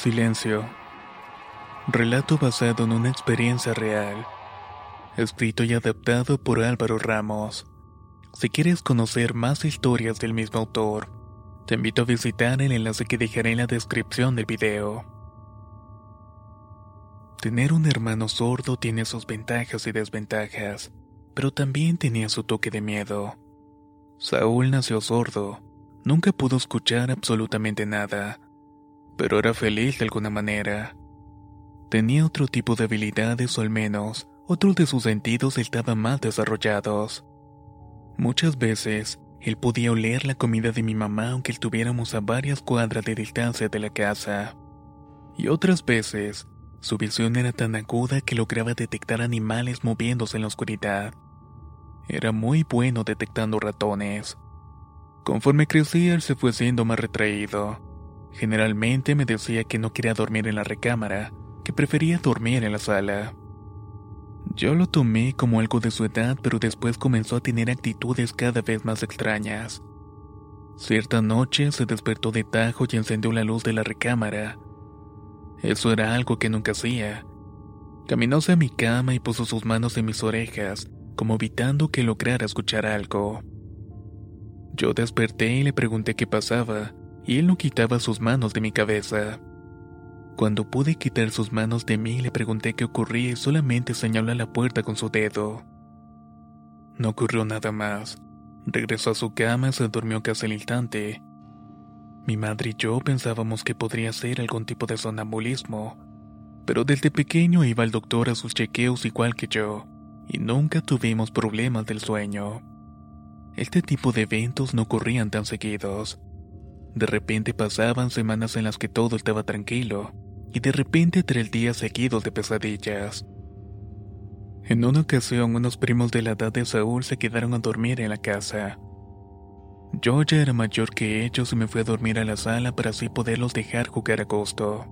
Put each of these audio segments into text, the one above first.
Silencio. Relato basado en una experiencia real. Escrito y adaptado por Álvaro Ramos. Si quieres conocer más historias del mismo autor, te invito a visitar el enlace que dejaré en la descripción del video. Tener un hermano sordo tiene sus ventajas y desventajas, pero también tenía su toque de miedo. Saúl nació sordo, nunca pudo escuchar absolutamente nada pero era feliz de alguna manera. Tenía otro tipo de habilidades o al menos otros de sus sentidos estaban más desarrollados. Muchas veces, él podía oler la comida de mi mamá aunque estuviéramos a varias cuadras de distancia de la casa. Y otras veces, su visión era tan aguda que lograba detectar animales moviéndose en la oscuridad. Era muy bueno detectando ratones. Conforme crecía, él se fue siendo más retraído Generalmente me decía que no quería dormir en la recámara, que prefería dormir en la sala. Yo lo tomé como algo de su edad, pero después comenzó a tener actitudes cada vez más extrañas. Cierta noche se despertó de tajo y encendió la luz de la recámara. Eso era algo que nunca hacía. Caminó hacia mi cama y puso sus manos en mis orejas, como evitando que lograra escuchar algo. Yo desperté y le pregunté qué pasaba, y él no quitaba sus manos de mi cabeza. Cuando pude quitar sus manos de mí, le pregunté qué ocurría y solamente señaló a la puerta con su dedo. No ocurrió nada más. Regresó a su cama y se durmió casi al instante. Mi madre y yo pensábamos que podría ser algún tipo de sonambulismo, pero desde pequeño iba al doctor a sus chequeos igual que yo, y nunca tuvimos problemas del sueño. Este tipo de eventos no ocurrían tan seguidos. De repente pasaban semanas en las que todo estaba tranquilo, y de repente tres días seguidos de pesadillas. En una ocasión, unos primos de la edad de Saúl se quedaron a dormir en la casa. Yo ya era mayor que ellos y me fui a dormir a la sala para así poderlos dejar jugar a costo.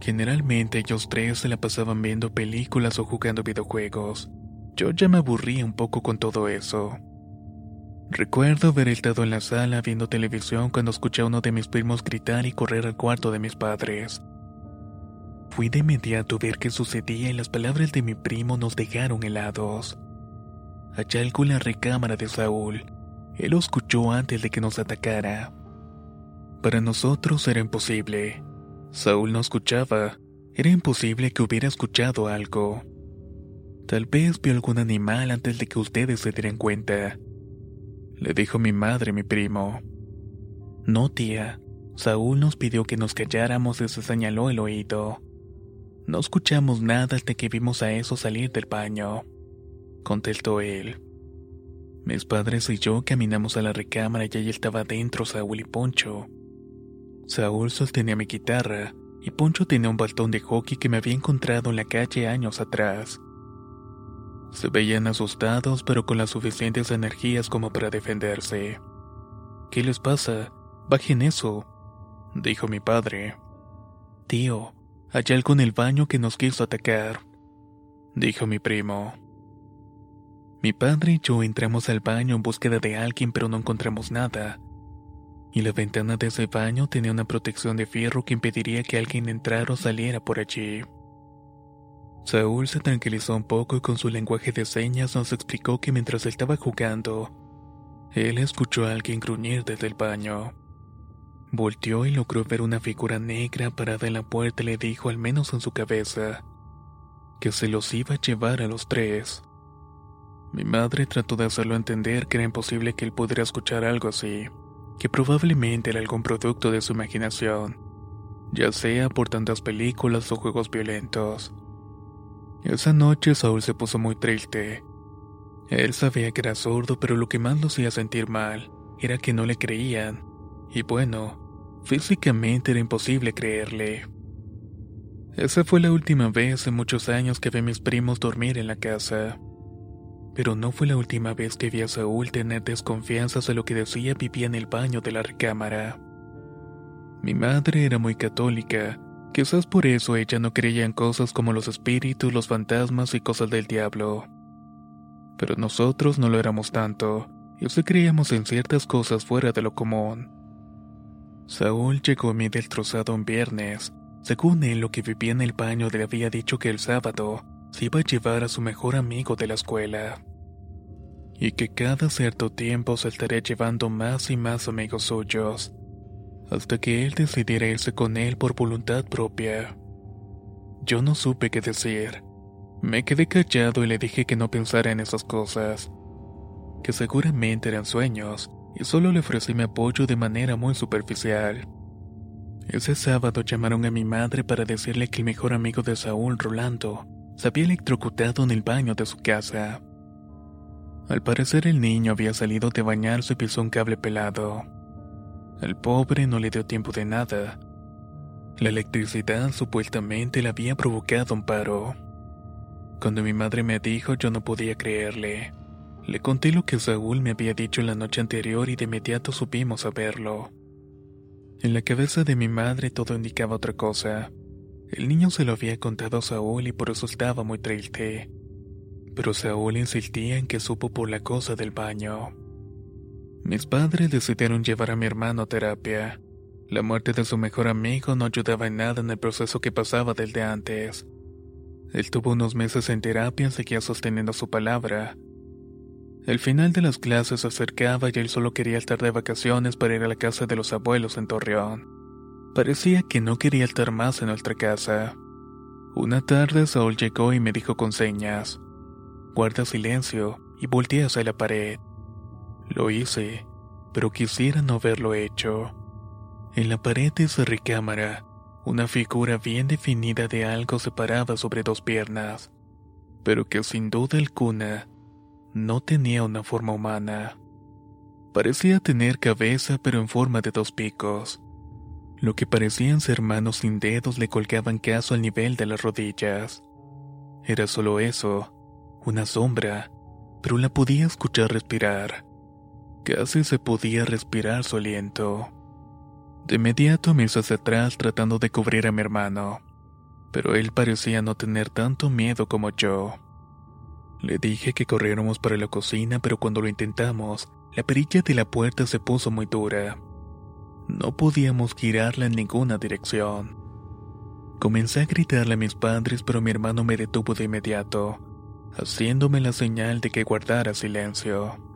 Generalmente ellos tres se la pasaban viendo películas o jugando videojuegos. Yo ya me aburría un poco con todo eso. Recuerdo haber estado en la sala viendo televisión cuando escuché a uno de mis primos gritar y correr al cuarto de mis padres. Fui de inmediato a ver qué sucedía y las palabras de mi primo nos dejaron helados. Allá la recámara de Saúl. Él lo escuchó antes de que nos atacara. Para nosotros era imposible. Saúl no escuchaba. Era imposible que hubiera escuchado algo. Tal vez vio algún animal antes de que ustedes se dieran cuenta le dijo mi madre mi primo. No, tía. Saúl nos pidió que nos calláramos y se señaló el oído. No escuchamos nada hasta que vimos a eso salir del baño, contestó él. Mis padres y yo caminamos a la recámara y allí estaba dentro Saúl y Poncho. Saúl sostenía mi guitarra y Poncho tenía un bastón de hockey que me había encontrado en la calle años atrás. Se veían asustados pero con las suficientes energías como para defenderse. ¿Qué les pasa? Bajen eso, dijo mi padre. Tío, hay algo en el baño que nos quiso atacar, dijo mi primo. Mi padre y yo entramos al baño en búsqueda de alguien pero no encontramos nada. Y la ventana de ese baño tenía una protección de fierro que impediría que alguien entrara o saliera por allí. Saúl se tranquilizó un poco y con su lenguaje de señas nos explicó que mientras estaba jugando, él escuchó a alguien gruñir desde el baño. Volteó y logró ver una figura negra parada en la puerta y le dijo, al menos en su cabeza, que se los iba a llevar a los tres. Mi madre trató de hacerlo entender que era imposible que él pudiera escuchar algo así, que probablemente era algún producto de su imaginación, ya sea por tantas películas o juegos violentos. Esa noche Saúl se puso muy triste. Él sabía que era sordo, pero lo que más lo hacía sentir mal era que no le creían. Y bueno, físicamente era imposible creerle. Esa fue la última vez en muchos años que vi a mis primos dormir en la casa. Pero no fue la última vez que vi a Saúl tener desconfianzas de lo que decía vivía en el baño de la recámara. Mi madre era muy católica, quizás por eso ella no creía en cosas como los espíritus, los fantasmas y cosas del diablo. Pero nosotros no lo éramos tanto, y sí creíamos en ciertas cosas fuera de lo común. Saúl llegó a mí del trozado un viernes. Según él, lo que vivía en el baño le había dicho que el sábado se iba a llevar a su mejor amigo de la escuela. Y que cada cierto tiempo se estaría llevando más y más amigos suyos, hasta que él decidiera irse con él por voluntad propia. Yo no supe qué decir. Me quedé callado y le dije que no pensara en esas cosas, que seguramente eran sueños, y solo le ofrecí mi apoyo de manera muy superficial. Ese sábado llamaron a mi madre para decirle que el mejor amigo de Saúl, Rolando, se había electrocutado en el baño de su casa. Al parecer el niño había salido de bañarse y pisó un cable pelado. Al pobre no le dio tiempo de nada. La electricidad supuestamente le había provocado un paro. Cuando mi madre me dijo yo no podía creerle. Le conté lo que Saúl me había dicho la noche anterior y de inmediato supimos a verlo. En la cabeza de mi madre todo indicaba otra cosa. El niño se lo había contado a Saúl y por eso estaba muy triste. Pero Saúl insistía en que supo por la cosa del baño. Mis padres decidieron llevar a mi hermano a terapia. La muerte de su mejor amigo no ayudaba en nada en el proceso que pasaba desde antes. Él tuvo unos meses en terapia y seguía sosteniendo su palabra. El final de las clases se acercaba y él solo quería estar de vacaciones para ir a la casa de los abuelos en Torreón. Parecía que no quería estar más en nuestra casa. Una tarde Saúl llegó y me dijo con señas, guarda silencio y volteé hacia la pared. Lo hice, pero quisiera no haberlo hecho. En la pared de esa recámara, una figura bien definida de algo se paraba sobre dos piernas, pero que sin duda alguna no tenía una forma humana. Parecía tener cabeza pero en forma de dos picos. Lo que parecían ser manos sin dedos le colgaban caso al nivel de las rodillas. Era solo eso, una sombra, pero la podía escuchar respirar. Casi se podía respirar su aliento. De inmediato me hice hacia atrás tratando de cubrir a mi hermano, pero él parecía no tener tanto miedo como yo. Le dije que corriéramos para la cocina, pero cuando lo intentamos, la perilla de la puerta se puso muy dura. No podíamos girarla en ninguna dirección. Comencé a gritarle a mis padres, pero mi hermano me detuvo de inmediato, haciéndome la señal de que guardara silencio.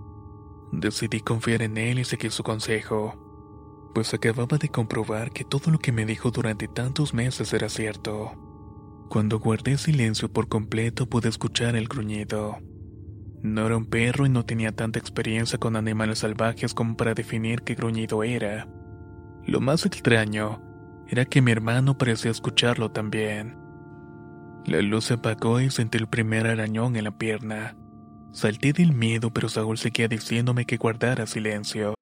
Decidí confiar en él y seguir su consejo, pues acababa de comprobar que todo lo que me dijo durante tantos meses era cierto. Cuando guardé silencio por completo pude escuchar el gruñido. No era un perro y no tenía tanta experiencia con animales salvajes como para definir qué gruñido era. Lo más extraño era que mi hermano parecía escucharlo también. La luz se apagó y sentí el primer arañón en la pierna. Salté del miedo, pero Saúl seguía diciéndome que guardara silencio.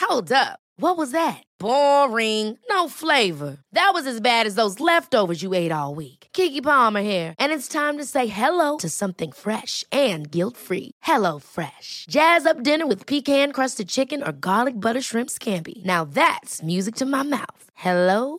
Hold up. What was that? Boring. No flavor. That was as bad as those leftovers you ate all week. Kiki Palmer here, and it's time to say hello to something fresh and guilt-free. Hello Fresh. Jazz up dinner with pecan-crusted chicken or garlic butter shrimp scampi. Now that's music to my mouth. Hello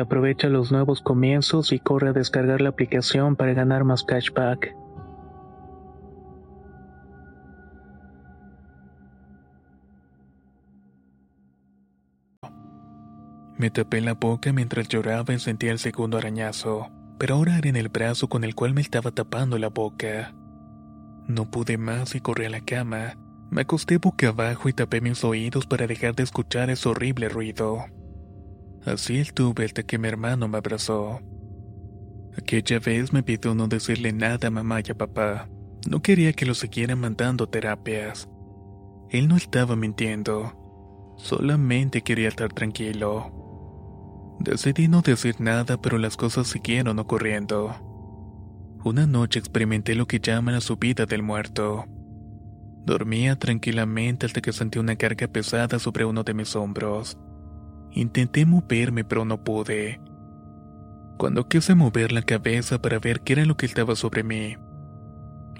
Aprovecha los nuevos comienzos y corre a descargar la aplicación para ganar más cashback. Me tapé la boca mientras lloraba y sentía el segundo arañazo, pero ahora era en el brazo con el cual me estaba tapando la boca. No pude más y corrí a la cama. Me acosté boca abajo y tapé mis oídos para dejar de escuchar ese horrible ruido. Así estuve hasta que mi hermano me abrazó. Aquella vez me pidió no decirle nada a mamá y a papá. No quería que lo siguieran mandando terapias. Él no estaba mintiendo. Solamente quería estar tranquilo. Decidí no decir nada, pero las cosas siguieron ocurriendo. Una noche experimenté lo que llaman la subida del muerto. Dormía tranquilamente hasta que sentí una carga pesada sobre uno de mis hombros. Intenté moverme pero no pude. Cuando quise mover la cabeza para ver qué era lo que estaba sobre mí,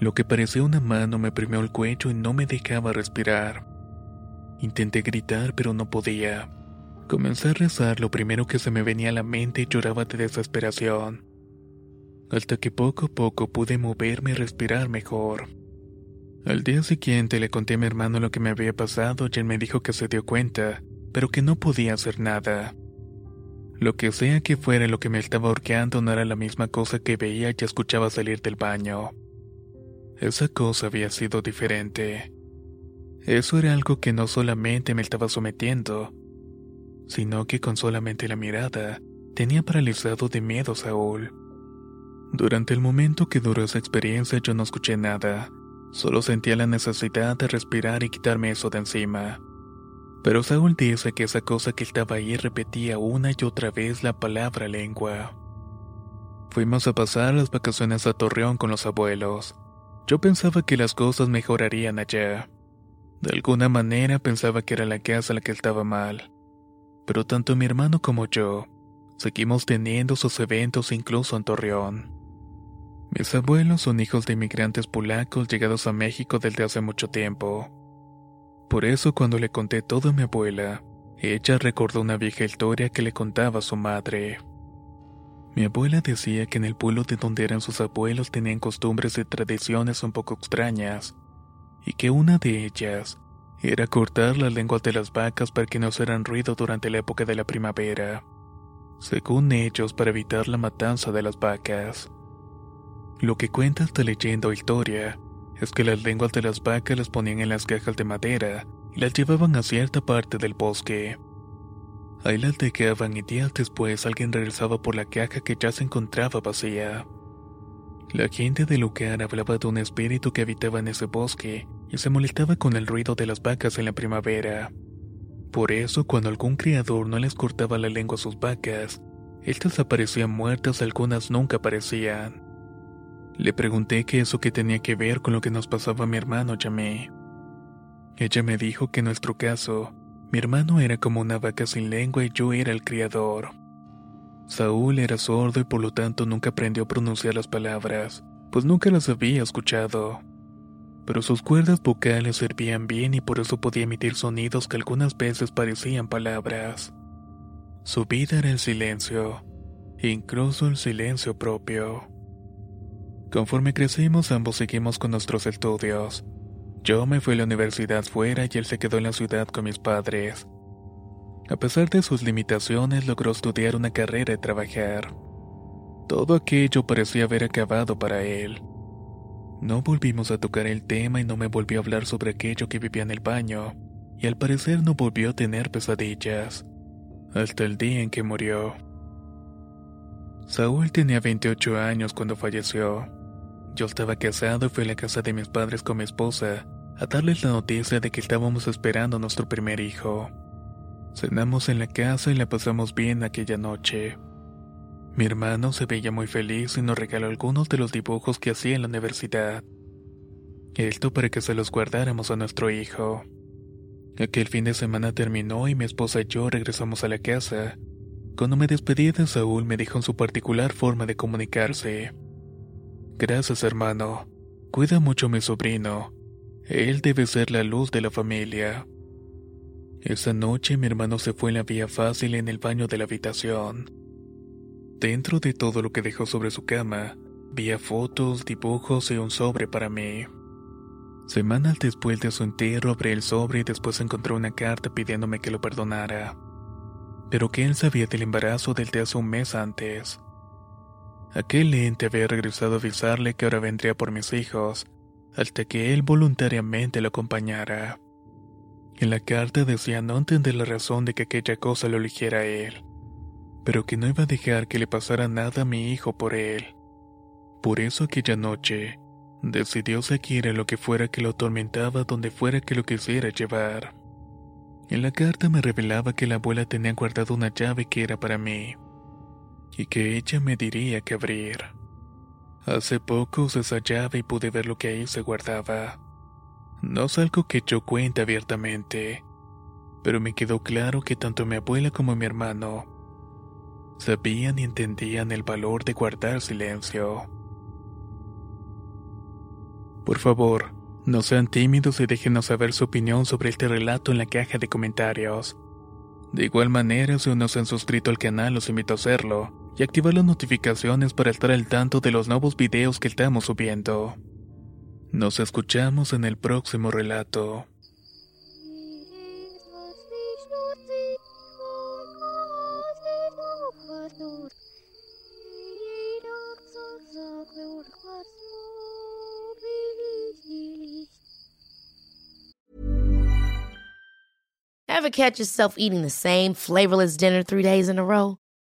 lo que parecía una mano me oprimió el cuello y no me dejaba respirar. Intenté gritar pero no podía. Comencé a rezar lo primero que se me venía a la mente y lloraba de desesperación. Hasta que poco a poco pude moverme y respirar mejor. Al día siguiente le conté a mi hermano lo que me había pasado y él me dijo que se dio cuenta, pero que no podía hacer nada. Lo que sea que fuera lo que me estaba horqueando no era la misma cosa que veía y escuchaba salir del baño. Esa cosa había sido diferente. Eso era algo que no solamente me estaba sometiendo, sino que con solamente la mirada tenía paralizado de miedo a Saúl. Durante el momento que duró esa experiencia yo no escuché nada, solo sentía la necesidad de respirar y quitarme eso de encima. Pero Saúl dice que esa cosa que estaba ahí repetía una y otra vez la palabra lengua. Fuimos a pasar las vacaciones a Torreón con los abuelos. Yo pensaba que las cosas mejorarían allá. De alguna manera pensaba que era la casa la que estaba mal. Pero tanto mi hermano como yo seguimos teniendo sus eventos incluso en Torreón. Mis abuelos son hijos de inmigrantes polacos llegados a México desde hace mucho tiempo. Por eso cuando le conté todo a mi abuela, ella recordó una vieja historia que le contaba su madre. Mi abuela decía que en el pueblo de donde eran sus abuelos tenían costumbres y tradiciones un poco extrañas, y que una de ellas era cortar las lenguas de las vacas para que no hicieran ruido durante la época de la primavera, según ellos para evitar la matanza de las vacas. Lo que cuenta esta leyenda o historia es que las lenguas de las vacas las ponían en las cajas de madera y las llevaban a cierta parte del bosque. Ahí las dejaban y días después alguien regresaba por la caja que ya se encontraba vacía. La gente del lugar hablaba de un espíritu que habitaba en ese bosque y se molestaba con el ruido de las vacas en la primavera. Por eso, cuando algún criador no les cortaba la lengua a sus vacas, estas aparecían muertas, algunas nunca aparecían. Le pregunté qué eso que tenía que ver con lo que nos pasaba a mi hermano Yamé. Ella me dijo que en nuestro caso, mi hermano era como una vaca sin lengua y yo era el criador. Saúl era sordo y por lo tanto nunca aprendió a pronunciar las palabras, pues nunca las había escuchado. Pero sus cuerdas vocales servían bien y por eso podía emitir sonidos que algunas veces parecían palabras. Su vida era el silencio, incluso el silencio propio. Conforme crecimos ambos seguimos con nuestros estudios. Yo me fui a la universidad fuera y él se quedó en la ciudad con mis padres. A pesar de sus limitaciones logró estudiar una carrera y trabajar. Todo aquello parecía haber acabado para él. No volvimos a tocar el tema y no me volvió a hablar sobre aquello que vivía en el baño, y al parecer no volvió a tener pesadillas hasta el día en que murió. Saúl tenía 28 años cuando falleció. Yo estaba casado y fui a la casa de mis padres con mi esposa a darles la noticia de que estábamos esperando a nuestro primer hijo. Cenamos en la casa y la pasamos bien aquella noche. Mi hermano se veía muy feliz y nos regaló algunos de los dibujos que hacía en la universidad. Esto para que se los guardáramos a nuestro hijo. Aquel fin de semana terminó y mi esposa y yo regresamos a la casa. Cuando me despedí de Saúl me dijo en su particular forma de comunicarse. Gracias hermano. Cuida mucho a mi sobrino. Él debe ser la luz de la familia. Esa noche mi hermano se fue en la vía fácil en el baño de la habitación. Dentro de todo lo que dejó sobre su cama, vi fotos, dibujos y un sobre para mí. Semanas después de su entierro abrí el sobre y después encontré una carta pidiéndome que lo perdonara. Pero que él sabía del embarazo del de hace un mes antes. Aquel ente había regresado a avisarle que ahora vendría por mis hijos, hasta que él voluntariamente lo acompañara. En la carta decía no entender la razón de que aquella cosa lo eligiera él, pero que no iba a dejar que le pasara nada a mi hijo por él. Por eso aquella noche, Decidió seguir a lo que fuera que lo atormentaba donde fuera que lo quisiera llevar. En la carta me revelaba que la abuela tenía guardado una llave que era para mí, y que ella me diría que abrir. Hace poco usé esa llave y pude ver lo que ahí se guardaba. No es algo que yo cuente abiertamente, pero me quedó claro que tanto mi abuela como mi hermano sabían y entendían el valor de guardar silencio. Por favor, no sean tímidos y déjenos saber su opinión sobre este relato en la caja de comentarios. De igual manera, si aún no se han suscrito al canal, los invito a hacerlo y activar las notificaciones para estar al tanto de los nuevos videos que estamos subiendo. Nos escuchamos en el próximo relato. Ever catch yourself eating the same flavorless dinner three days in a row?